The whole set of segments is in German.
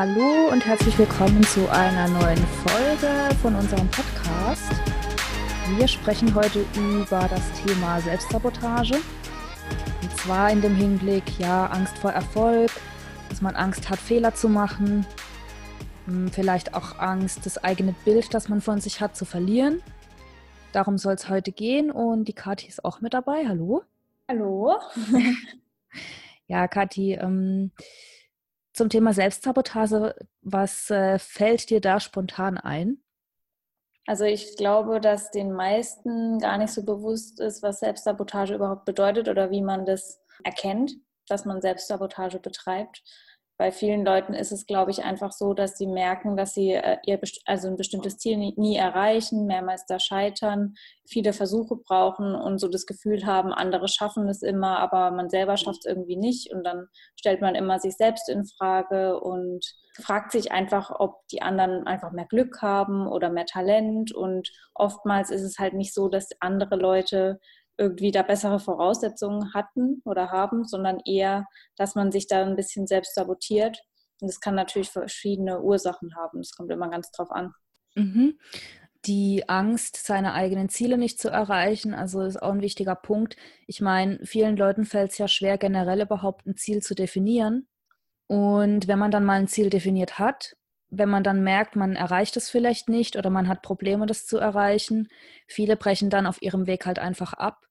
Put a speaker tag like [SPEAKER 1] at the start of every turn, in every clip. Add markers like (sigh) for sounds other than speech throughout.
[SPEAKER 1] Hallo und herzlich willkommen zu einer neuen Folge von unserem Podcast. Wir sprechen heute über das Thema Selbstsabotage. Und zwar in dem Hinblick, ja, Angst vor Erfolg, dass man Angst hat, Fehler zu machen, hm, vielleicht auch Angst, das eigene Bild, das man von sich hat, zu verlieren. Darum soll es heute gehen und die Kathi ist auch mit dabei. Hallo.
[SPEAKER 2] Hallo. (laughs)
[SPEAKER 1] ja, Kathi, ähm, zum Thema Selbstsabotage, was äh, fällt dir da spontan ein?
[SPEAKER 2] Also ich glaube, dass den meisten gar nicht so bewusst ist, was Selbstsabotage überhaupt bedeutet oder wie man das erkennt, dass man Selbstsabotage betreibt bei vielen Leuten ist es, glaube ich, einfach so, dass sie merken, dass sie äh, ihr also ein bestimmtes Ziel nie, nie, erreichen, mehrmals da scheitern, viele Versuche brauchen und so das Gefühl haben, andere schaffen es immer, aber man selber schafft es irgendwie nicht. Und dann stellt man immer sich selbst in Frage und fragt sich einfach, ob die anderen einfach mehr Glück haben oder mehr Talent. Und oftmals ist es halt nicht so, dass andere Leute irgendwie da bessere Voraussetzungen hatten oder haben, sondern eher, dass man sich da ein bisschen selbst sabotiert. Und das kann natürlich verschiedene Ursachen haben. Das kommt immer ganz drauf an.
[SPEAKER 1] Mhm. Die Angst, seine eigenen Ziele nicht zu erreichen, also ist auch ein wichtiger Punkt. Ich meine, vielen Leuten fällt es ja schwer, generell überhaupt ein Ziel zu definieren. Und wenn man dann mal ein Ziel definiert hat, wenn man dann merkt, man erreicht es vielleicht nicht oder man hat Probleme, das zu erreichen, viele brechen dann auf ihrem Weg halt einfach ab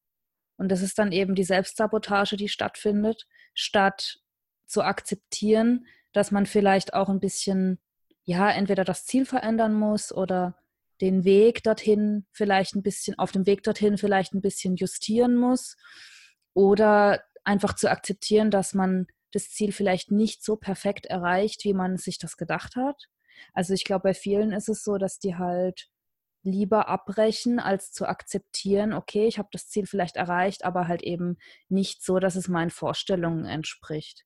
[SPEAKER 1] und das ist dann eben die Selbstsabotage, die stattfindet, statt zu akzeptieren, dass man vielleicht auch ein bisschen, ja, entweder das Ziel verändern muss oder den Weg dorthin vielleicht ein bisschen, auf dem Weg dorthin vielleicht ein bisschen justieren muss oder einfach zu akzeptieren, dass man das Ziel vielleicht nicht so perfekt erreicht, wie man sich das gedacht hat. Also ich glaube, bei vielen ist es so, dass die halt lieber abbrechen, als zu akzeptieren, okay, ich habe das Ziel vielleicht erreicht, aber halt eben nicht so, dass es meinen Vorstellungen entspricht.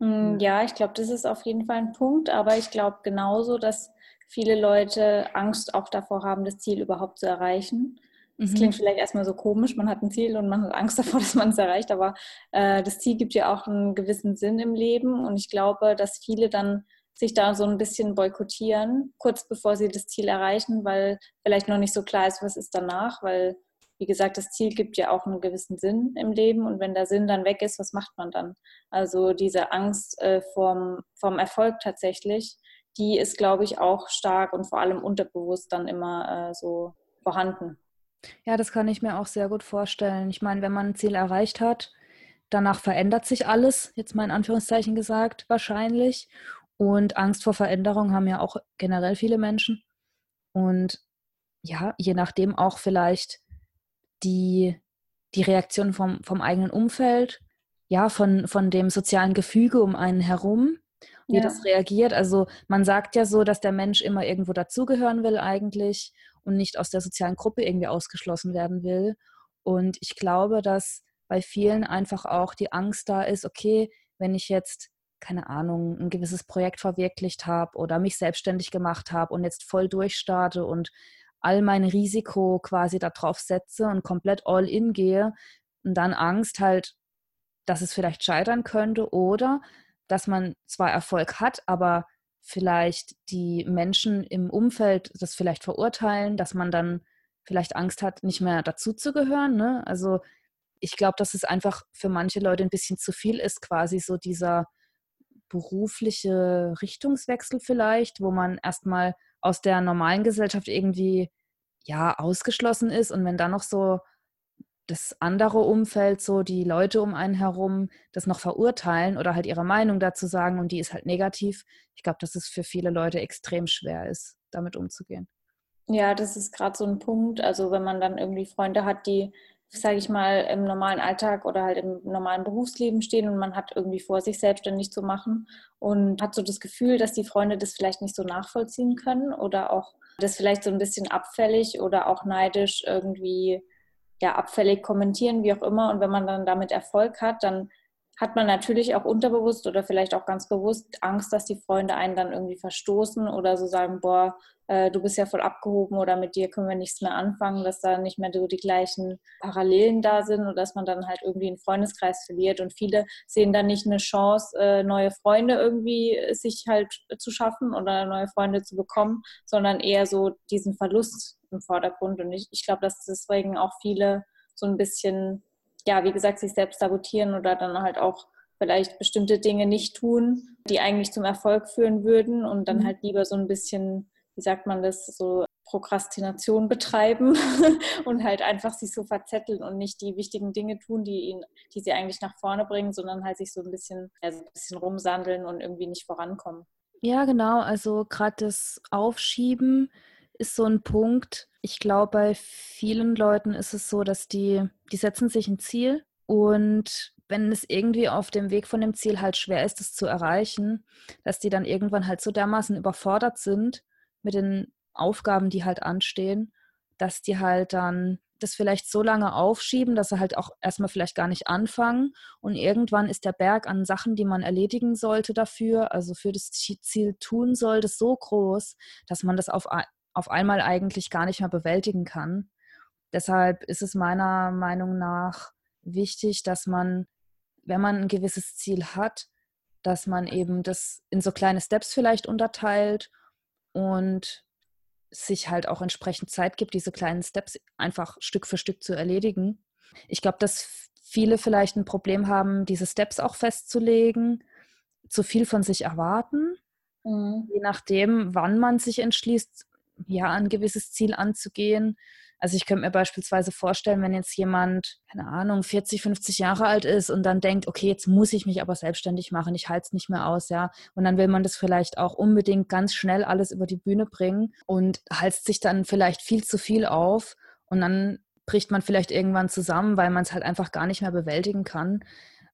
[SPEAKER 2] Hm, ja, ich glaube, das ist auf jeden Fall ein Punkt, aber ich glaube genauso, dass viele Leute Angst auch davor haben, das Ziel überhaupt zu erreichen. Das mhm. klingt vielleicht erstmal so komisch, man hat ein Ziel und man hat Angst davor, (laughs) dass man es erreicht, aber äh, das Ziel gibt ja auch einen gewissen Sinn im Leben und ich glaube, dass viele dann sich da so ein bisschen boykottieren, kurz bevor sie das Ziel erreichen, weil vielleicht noch nicht so klar ist, was ist danach, weil, wie gesagt, das Ziel gibt ja auch einen gewissen Sinn im Leben und wenn der Sinn dann weg ist, was macht man dann? Also diese Angst äh, vorm, vorm Erfolg tatsächlich, die ist, glaube ich, auch stark und vor allem unterbewusst dann immer äh, so vorhanden.
[SPEAKER 1] Ja, das kann ich mir auch sehr gut vorstellen. Ich meine, wenn man ein Ziel erreicht hat, danach verändert sich alles, jetzt mal in Anführungszeichen gesagt, wahrscheinlich. Und Angst vor Veränderung haben ja auch generell viele Menschen. Und ja, je nachdem auch vielleicht die, die Reaktion vom, vom eigenen Umfeld, ja, von, von dem sozialen Gefüge um einen herum, wie ja. das reagiert. Also man sagt ja so, dass der Mensch immer irgendwo dazugehören will eigentlich und nicht aus der sozialen Gruppe irgendwie ausgeschlossen werden will. Und ich glaube, dass bei vielen einfach auch die Angst da ist, okay, wenn ich jetzt keine Ahnung, ein gewisses Projekt verwirklicht habe oder mich selbstständig gemacht habe und jetzt voll durchstarte und all mein Risiko quasi darauf setze und komplett all in gehe und dann Angst halt, dass es vielleicht scheitern könnte oder dass man zwar Erfolg hat, aber vielleicht die Menschen im Umfeld das vielleicht verurteilen, dass man dann vielleicht Angst hat, nicht mehr dazuzugehören. Ne? Also ich glaube, dass es einfach für manche Leute ein bisschen zu viel ist, quasi so dieser berufliche Richtungswechsel vielleicht, wo man erstmal aus der normalen Gesellschaft irgendwie ja ausgeschlossen ist und wenn dann noch so das andere Umfeld, so die Leute um einen herum, das noch verurteilen oder halt ihre Meinung dazu sagen und die ist halt negativ. Ich glaube, dass es für viele Leute extrem schwer ist, damit umzugehen.
[SPEAKER 2] Ja, das ist gerade so ein Punkt. Also wenn man dann irgendwie Freunde hat, die sage ich mal, im normalen Alltag oder halt im normalen Berufsleben stehen und man hat irgendwie vor, sich selbstständig zu machen und hat so das Gefühl, dass die Freunde das vielleicht nicht so nachvollziehen können oder auch das vielleicht so ein bisschen abfällig oder auch neidisch irgendwie ja abfällig kommentieren, wie auch immer. Und wenn man dann damit Erfolg hat, dann hat man natürlich auch unterbewusst oder vielleicht auch ganz bewusst Angst, dass die Freunde einen dann irgendwie verstoßen oder so sagen, boah, äh, du bist ja voll abgehoben oder mit dir können wir nichts mehr anfangen, dass da nicht mehr so die gleichen Parallelen da sind und dass man dann halt irgendwie einen Freundeskreis verliert. Und viele sehen dann nicht eine Chance, äh, neue Freunde irgendwie sich halt zu schaffen oder neue Freunde zu bekommen, sondern eher so diesen Verlust im Vordergrund. Und ich, ich glaube, dass deswegen auch viele so ein bisschen ja, wie gesagt, sich selbst sabotieren oder dann halt auch vielleicht bestimmte Dinge nicht tun, die eigentlich zum Erfolg führen würden und dann mhm. halt lieber so ein bisschen, wie sagt man das, so Prokrastination betreiben (laughs) und halt einfach sich so verzetteln und nicht die wichtigen Dinge tun, die ihn, die sie eigentlich nach vorne bringen, sondern halt sich so ein bisschen, also ein bisschen rumsandeln und irgendwie nicht vorankommen.
[SPEAKER 1] Ja, genau. Also gerade das Aufschieben ist so ein Punkt. Ich glaube, bei vielen Leuten ist es so, dass die, die setzen sich ein Ziel und wenn es irgendwie auf dem Weg von dem Ziel halt schwer ist, es zu erreichen, dass die dann irgendwann halt so dermaßen überfordert sind mit den Aufgaben, die halt anstehen, dass die halt dann das vielleicht so lange aufschieben, dass sie halt auch erstmal vielleicht gar nicht anfangen. Und irgendwann ist der Berg an Sachen, die man erledigen sollte dafür, also für das Ziel tun sollte, so groß, dass man das auf auf einmal eigentlich gar nicht mehr bewältigen kann. Deshalb ist es meiner Meinung nach wichtig, dass man, wenn man ein gewisses Ziel hat, dass man eben das in so kleine Steps vielleicht unterteilt und sich halt auch entsprechend Zeit gibt, diese kleinen Steps einfach Stück für Stück zu erledigen. Ich glaube, dass viele vielleicht ein Problem haben, diese Steps auch festzulegen, zu viel von sich erwarten. Mhm. Je nachdem, wann man sich entschließt, ja, ein gewisses Ziel anzugehen. Also ich könnte mir beispielsweise vorstellen, wenn jetzt jemand, keine Ahnung, 40, 50 Jahre alt ist und dann denkt, okay, jetzt muss ich mich aber selbstständig machen, ich halte es nicht mehr aus, ja. Und dann will man das vielleicht auch unbedingt ganz schnell alles über die Bühne bringen und halst sich dann vielleicht viel zu viel auf und dann bricht man vielleicht irgendwann zusammen, weil man es halt einfach gar nicht mehr bewältigen kann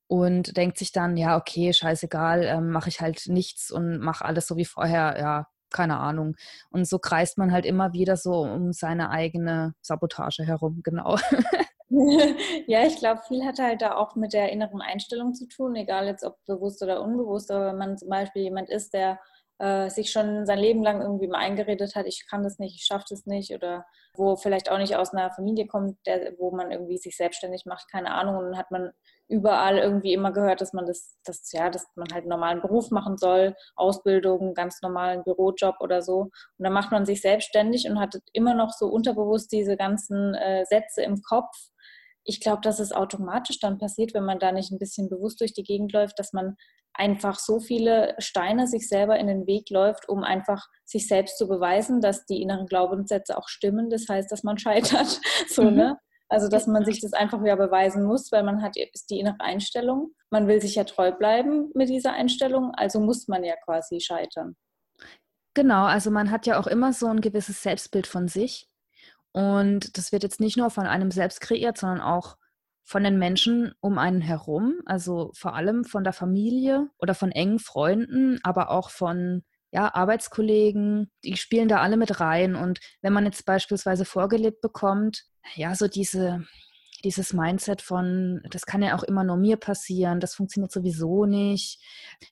[SPEAKER 1] und denkt sich dann, ja, okay, scheißegal, ähm, mache ich halt nichts und mache alles so wie vorher, ja, keine Ahnung. Und so kreist man halt immer wieder so um seine eigene Sabotage herum, (laughs) genau.
[SPEAKER 2] ja, ich glaube, viel hat halt da auch mit der inneren Einstellung zu tun, egal jetzt ob bewusst oder unbewusst. Aber wenn man zum Beispiel jemand ist, der äh, sich schon sein Leben lang irgendwie mal eingeredet hat, ich kann das nicht, ich schaffe das nicht oder wo vielleicht auch nicht aus einer Familie kommt, der, wo man irgendwie sich selbstständig macht, keine Ahnung, und dann hat man überall irgendwie immer gehört, dass man das, das, ja, dass man halt einen normalen Beruf machen soll, Ausbildung, ganz normalen Bürojob oder so. Und dann macht man sich selbstständig und hat immer noch so unterbewusst diese ganzen äh, Sätze im Kopf. Ich glaube, dass es automatisch dann passiert, wenn man da nicht ein bisschen bewusst durch die Gegend läuft, dass man einfach so viele Steine sich selber in den Weg läuft, um einfach sich selbst zu beweisen, dass die inneren Glaubenssätze auch stimmen. Das heißt, dass man (laughs) scheitert. so, mhm. ne? Also, dass man sich das einfach wieder beweisen muss, weil man hat die innere Einstellung. Man will sich ja treu bleiben mit dieser Einstellung, also muss man ja quasi scheitern.
[SPEAKER 1] Genau, also man hat ja auch immer so ein gewisses Selbstbild von sich. Und das wird jetzt nicht nur von einem selbst kreiert, sondern auch von den Menschen um einen herum, also vor allem von der Familie oder von engen Freunden, aber auch von ja, Arbeitskollegen, die spielen da alle mit rein. Und wenn man jetzt beispielsweise vorgelebt bekommt, ja, so diese, dieses Mindset von, das kann ja auch immer nur mir passieren, das funktioniert sowieso nicht.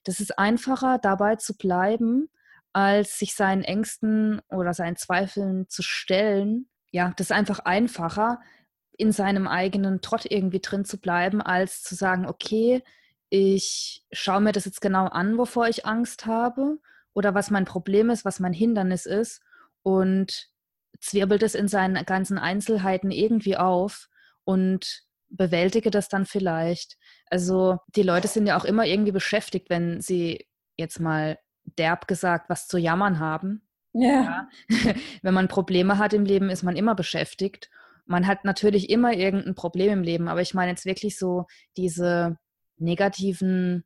[SPEAKER 1] Das ist einfacher, dabei zu bleiben, als sich seinen Ängsten oder seinen Zweifeln zu stellen. Ja, das ist einfach einfacher, in seinem eigenen Trott irgendwie drin zu bleiben, als zu sagen, okay, ich schaue mir das jetzt genau an, wovor ich Angst habe oder was mein Problem ist, was mein Hindernis ist und zwirbelt es in seinen ganzen Einzelheiten irgendwie auf und bewältige das dann vielleicht. Also die Leute sind ja auch immer irgendwie beschäftigt, wenn sie jetzt mal derb gesagt was zu jammern haben. Ja. ja. (laughs) wenn man Probleme hat im Leben, ist man immer beschäftigt. Man hat natürlich immer irgendein Problem im Leben, aber ich meine jetzt wirklich so diese negativen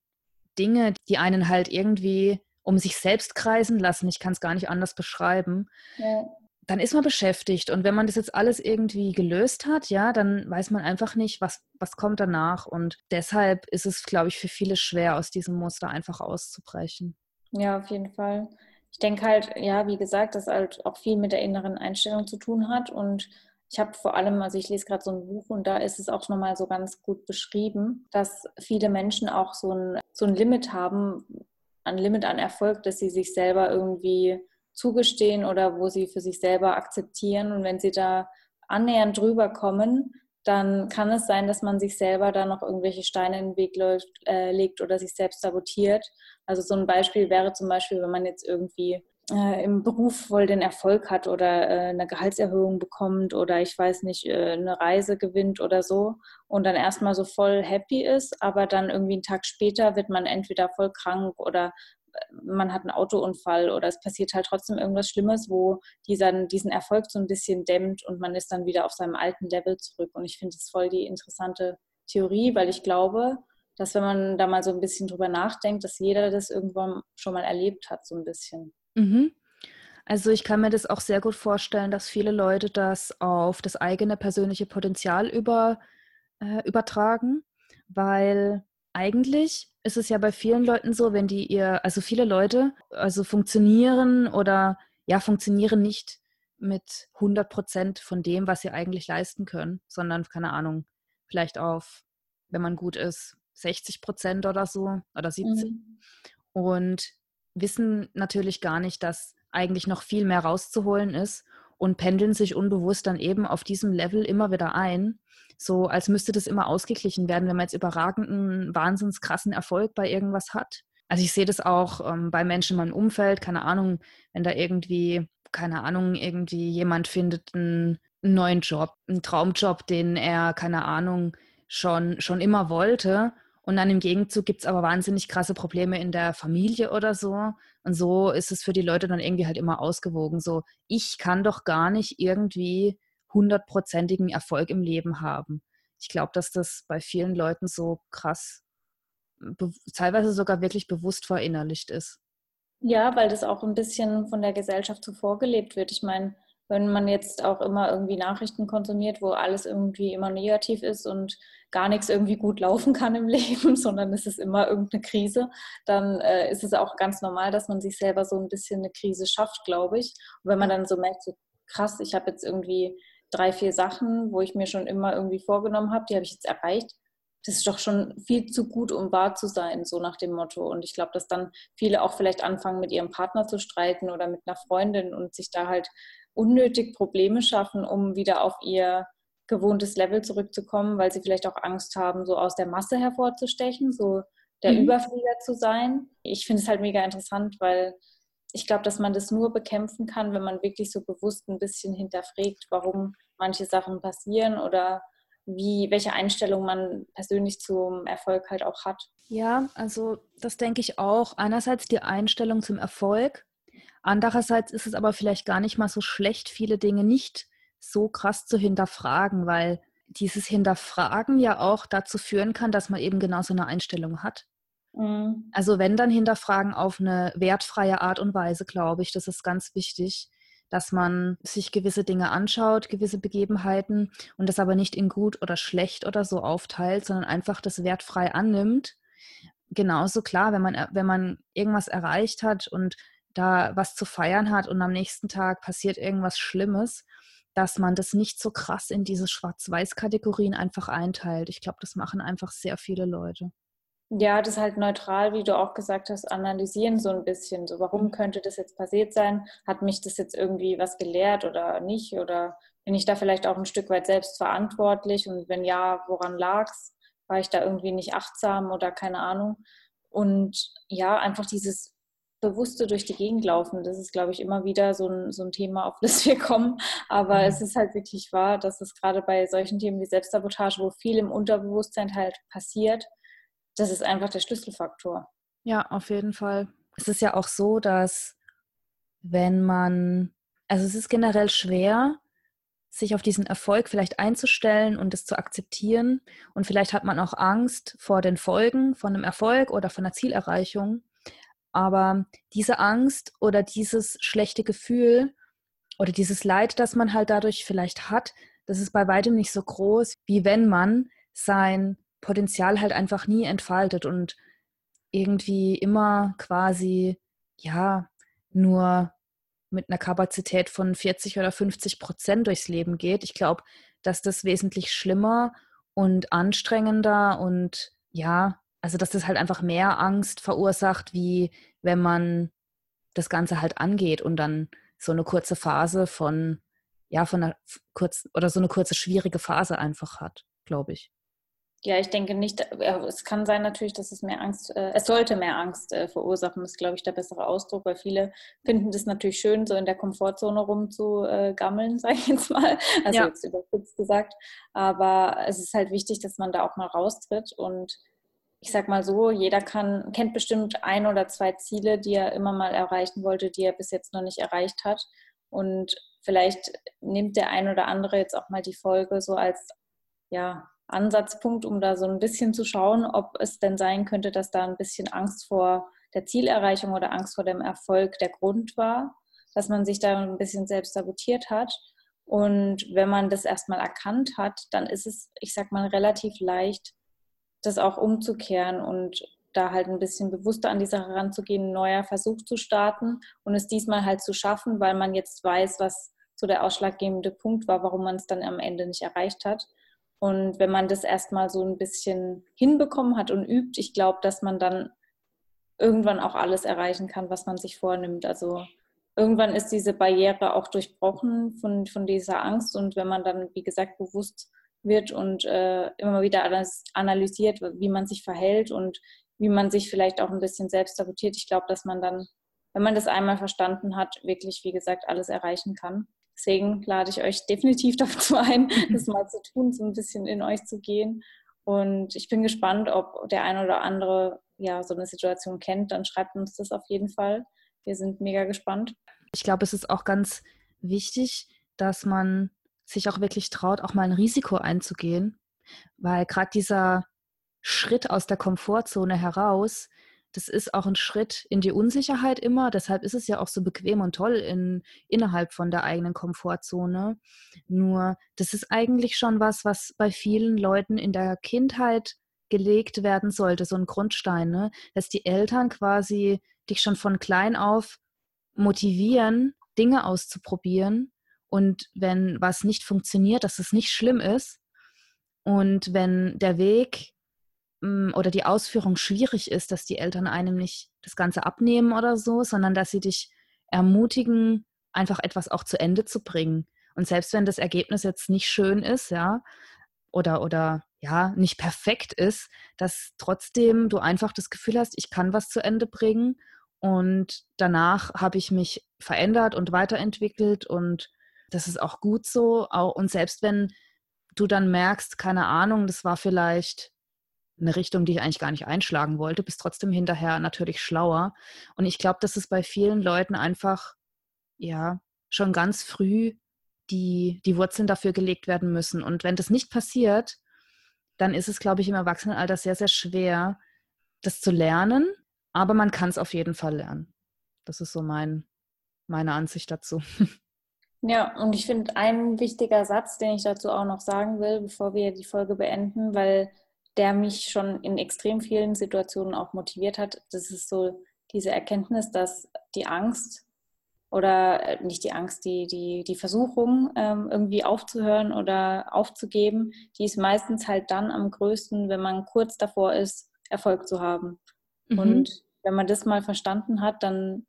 [SPEAKER 1] Dinge, die einen halt irgendwie um sich selbst kreisen lassen. Ich kann es gar nicht anders beschreiben. Ja dann ist man beschäftigt. Und wenn man das jetzt alles irgendwie gelöst hat, ja, dann weiß man einfach nicht, was, was kommt danach. Und deshalb ist es, glaube ich, für viele schwer, aus diesem Muster einfach auszubrechen.
[SPEAKER 2] Ja, auf jeden Fall. Ich denke halt, ja, wie gesagt, dass halt auch viel mit der inneren Einstellung zu tun hat. Und Ich habe vor allem, also ich lese gerade so ein Buch und da ist es auch nochmal so ganz gut beschrieben, dass viele Menschen auch so ein, so ein Limit haben, ein Limit an Erfolg, dass sie sich selber irgendwie zugestehen oder wo sie für sich selber akzeptieren. Und wenn sie da annähernd drüber kommen, dann kann es sein, dass man sich selber da noch irgendwelche Steine in den Weg läuft, äh, legt oder sich selbst sabotiert. Also so ein Beispiel wäre zum Beispiel, wenn man jetzt irgendwie äh, im Beruf voll den Erfolg hat oder äh, eine Gehaltserhöhung bekommt oder ich weiß nicht, äh, eine Reise gewinnt oder so und dann erstmal so voll happy ist, aber dann irgendwie einen Tag später wird man entweder voll krank oder man hat einen Autounfall oder es passiert halt trotzdem irgendwas Schlimmes, wo dieser, diesen Erfolg so ein bisschen dämmt und man ist dann wieder auf seinem alten Level zurück. Und ich finde es voll die interessante Theorie, weil ich glaube, dass wenn man da mal so ein bisschen drüber nachdenkt, dass jeder das irgendwann schon mal erlebt hat, so ein bisschen.
[SPEAKER 1] Mhm. Also ich kann mir das auch sehr gut vorstellen, dass viele Leute das auf das eigene persönliche Potenzial über, äh, übertragen, weil eigentlich ist es ja bei vielen Leuten so, wenn die ihr, also viele Leute, also funktionieren oder ja, funktionieren nicht mit 100 Prozent von dem, was sie eigentlich leisten können, sondern, keine Ahnung, vielleicht auf, wenn man gut ist, 60 Prozent oder so oder 70. Mhm. Und wissen natürlich gar nicht, dass eigentlich noch viel mehr rauszuholen ist und pendeln sich unbewusst dann eben auf diesem Level immer wieder ein so als müsste das immer ausgeglichen werden, wenn man jetzt überragenden, wahnsinns krassen Erfolg bei irgendwas hat. Also ich sehe das auch ähm, bei Menschen in meinem Umfeld, keine Ahnung, wenn da irgendwie, keine Ahnung, irgendwie jemand findet einen, neuen Job, einen Traumjob, den er, keine Ahnung, schon, schon immer wollte. Und dann im Gegenzug gibt es aber wahnsinnig krasse Probleme in der Familie oder so. Und so ist es für die Leute dann irgendwie halt immer ausgewogen. So, ich kann doch gar nicht irgendwie hundertprozentigen Erfolg im Leben haben. Ich glaube, dass das bei vielen Leuten so krass, teilweise sogar wirklich bewusst verinnerlicht ist.
[SPEAKER 2] Ja, weil das auch ein bisschen von der Gesellschaft so vorgelebt wird. Ich meine, wenn man jetzt auch immer irgendwie Nachrichten konsumiert, wo alles irgendwie immer negativ ist und gar nichts irgendwie gut (laughs) laufen kann im Leben, sondern es ist immer irgendeine Krise, dann äh, ist es auch ganz normal, dass man sich selber so ein bisschen eine Krise schafft, glaube ich. Und wenn man dann so merkt, so krass, ich habe jetzt irgendwie drei, vier Sachen, wo ich mir schon immer irgendwie vorgenommen habe, die habe ich jetzt erreicht. Das ist doch schon viel zu gut, um wahr zu sein, so nach dem Motto. Und ich glaube, dass dann viele auch vielleicht anfangen, mit ihrem Partner zu streiten oder mit einer Freundin und sich da halt unnötig Probleme schaffen, um wieder auf ihr gewohntes Level zurückzukommen, weil sie vielleicht auch Angst haben, so aus der Masse hervorzustechen, so der mhm. Überflieger zu sein. Ich finde es halt mega interessant, weil ich glaube, dass man das nur bekämpfen kann, wenn man wirklich so bewusst ein bisschen hinterfragt, warum manche Sachen passieren oder wie, welche Einstellung man persönlich zum Erfolg halt auch hat.
[SPEAKER 1] Ja, also das denke ich auch. Einerseits die Einstellung zum Erfolg. Andererseits ist es aber vielleicht gar nicht mal so schlecht, viele Dinge nicht so krass zu hinterfragen, weil dieses Hinterfragen ja auch dazu führen kann, dass man eben genau so eine Einstellung hat. Mhm. Also wenn dann hinterfragen auf eine wertfreie Art und Weise, glaube ich, das ist ganz wichtig, dass man sich gewisse Dinge anschaut, gewisse Begebenheiten und das aber nicht in gut oder schlecht oder so aufteilt, sondern einfach das wertfrei annimmt. Genauso klar, wenn man, wenn man irgendwas erreicht hat und da was zu feiern hat und am nächsten Tag passiert irgendwas Schlimmes, dass man das nicht so krass in diese Schwarz-Weiß-Kategorien einfach einteilt. Ich glaube, das machen einfach sehr viele Leute.
[SPEAKER 2] Ja, das halt neutral, wie du auch gesagt hast, analysieren so ein bisschen. So, warum mhm. könnte das jetzt passiert sein? Hat mich das jetzt irgendwie was gelehrt oder nicht? Oder bin ich da vielleicht auch ein Stück weit selbst verantwortlich? Und wenn ja, woran lag es? War ich da irgendwie nicht achtsam oder keine Ahnung? Und ja, einfach dieses bewusste durch die Gegend laufen, das ist, glaube ich, immer wieder so ein, so ein Thema, auf das wir kommen. Aber mhm. es ist halt wirklich wahr, dass es gerade bei solchen Themen wie Selbstsabotage, wo viel im Unterbewusstsein halt passiert, das ist einfach der Schlüsselfaktor.
[SPEAKER 1] Ja, auf jeden Fall. Es ist ja auch so, dass wenn man, also es ist generell schwer, sich auf diesen Erfolg vielleicht einzustellen und es zu akzeptieren. Und vielleicht hat man auch Angst vor den Folgen von einem Erfolg oder von einer Zielerreichung. Aber diese Angst oder dieses schlechte Gefühl oder dieses Leid, das man halt dadurch vielleicht hat, das ist bei weitem nicht so groß, wie wenn man sein Potenzial halt einfach nie entfaltet und irgendwie immer quasi, ja, nur mit einer Kapazität von 40 oder 50 Prozent durchs Leben geht. Ich glaube, dass das wesentlich schlimmer und anstrengender und ja, also dass das halt einfach mehr Angst verursacht, wie wenn man das Ganze halt angeht und dann so eine kurze Phase von, ja, von einer kurzen oder so eine kurze schwierige Phase einfach hat, glaube ich.
[SPEAKER 2] Ja, ich denke nicht, es kann sein natürlich, dass es mehr Angst, äh, es sollte mehr Angst äh, verursachen, ist, glaube ich, der bessere Ausdruck, weil viele finden das natürlich schön, so in der Komfortzone rumzugammeln, äh, (laughs) sage ich jetzt mal, also ja. jetzt überspitzt gesagt, aber es ist halt wichtig, dass man da auch mal raustritt und ich sag mal so, jeder kann, kennt bestimmt ein oder zwei Ziele, die er immer mal erreichen wollte, die er bis jetzt noch nicht erreicht hat und vielleicht nimmt der ein oder andere jetzt auch mal die Folge so als ja, Ansatzpunkt, um da so ein bisschen zu schauen, ob es denn sein könnte, dass da ein bisschen Angst vor der Zielerreichung oder Angst vor dem Erfolg der Grund war, dass man sich da ein bisschen selbst sabotiert hat. Und wenn man das erstmal erkannt hat, dann ist es, ich sag mal, relativ leicht, das auch umzukehren und da halt ein bisschen bewusster an die Sache ranzugehen, ein neuer Versuch zu starten und es diesmal halt zu schaffen, weil man jetzt weiß, was so der ausschlaggebende Punkt war, warum man es dann am Ende nicht erreicht hat. Und wenn man das erstmal so ein bisschen hinbekommen hat und übt, ich glaube, dass man dann irgendwann auch alles erreichen kann, was man sich vornimmt. Also irgendwann ist diese Barriere auch durchbrochen von, von dieser Angst. Und wenn man dann, wie gesagt, bewusst wird und äh, immer wieder alles analysiert, wie man sich verhält und wie man sich vielleicht auch ein bisschen selbst sabotiert, ich glaube, dass man dann, wenn man das einmal verstanden hat, wirklich, wie gesagt, alles erreichen kann. Deswegen lade ich euch definitiv (laughs) dazu ein, das mal zu tun, so ein bisschen in euch zu gehen. Und ich bin gespannt, ob der eine oder andere ja so eine Situation kennt. Dann schreibt uns das auf jeden Fall. Wir sind mega gespannt.
[SPEAKER 1] Ich glaube, es ist auch ganz wichtig, dass man sich auch wirklich traut, auch mal ein Risiko einzugehen, weil gerade dieser Schritt aus der Komfortzone heraus, das ist auch ein Schritt in die Unsicherheit immer. Deshalb ist es ja auch so bequem und toll in, innerhalb von der eigenen Komfortzone. Nur, das ist eigentlich schon was, was bei vielen Leuten in der Kindheit gelegt werden sollte, so ein Grundstein, ne? dass die Eltern quasi dich schon von klein auf motivieren, Dinge auszuprobieren. Und wenn was nicht funktioniert, dass es nicht schlimm ist. Und wenn der Weg Mm, oder die Ausführung schwierig ist, dass die Eltern einem nicht das Ganze abnehmen oder so, sondern dass sie dich ermutigen, einfach etwas auch zu Ende zu bringen. Und selbst wenn das Ergebnis jetzt nicht schön ist, ja, oder, oder ja, nicht perfekt ist, dass trotzdem du einfach das Gefühl hast, ich kann was zu Ende bringen. Und danach habe ich mich verändert und weiterentwickelt und das ist auch gut so. Und selbst wenn du dann merkst, keine Ahnung, das war vielleicht eine Richtung, die ich eigentlich gar nicht einschlagen wollte, bist trotzdem hinterher natürlich schlauer. Und ich glaube, dass es bei vielen Leuten einfach, ja, schon ganz früh die, die Wurzeln dafür gelegt werden müssen. Und wenn das nicht passiert, dann ist es, glaube ich, im Erwachsenenalter sehr, sehr schwer, das zu lernen. Aber man kann es auf jeden Fall lernen. Das ist so mein, meine Ansicht dazu. (laughs)
[SPEAKER 2] Ja, und ich finde ein wichtiger Satz, den ich dazu auch noch sagen will, bevor wir die Folge beenden, weil der mich schon in extrem vielen Situationen auch motiviert hat. Das ist so diese Erkenntnis, dass die Angst oder äh, nicht die Angst, die, die, die Versuchung, ähm, irgendwie aufzuhören oder aufzugeben, die ist meistens halt dann am größten, wenn man kurz davor ist, Erfolg zu haben. Mhm. Und wenn man das mal verstanden hat, dann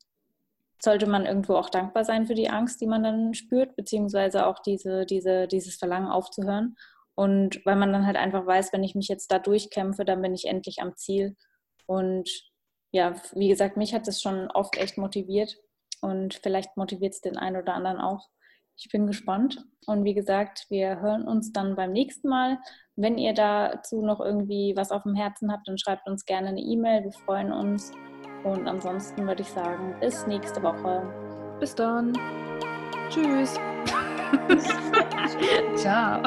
[SPEAKER 2] sollte man irgendwo auch dankbar sein für die Angst, die man dann spürt, beziehungsweise auch diese, diese, dieses Verlangen aufzuhören und weil man dann halt einfach weiß, wenn ich mich jetzt da durchkämpfe, dann bin ich endlich am Ziel. Und ja, wie gesagt, mich hat das schon oft echt motiviert und vielleicht motiviert es den einen oder anderen auch. Ich bin gespannt. Und wie gesagt, wir hören uns dann beim nächsten Mal. Wenn ihr dazu noch irgendwie was auf dem Herzen habt, dann schreibt uns gerne eine E-Mail. Wir freuen uns. Und ansonsten würde ich sagen, bis nächste Woche.
[SPEAKER 1] Bis dann. Tschüss. (laughs) Ciao.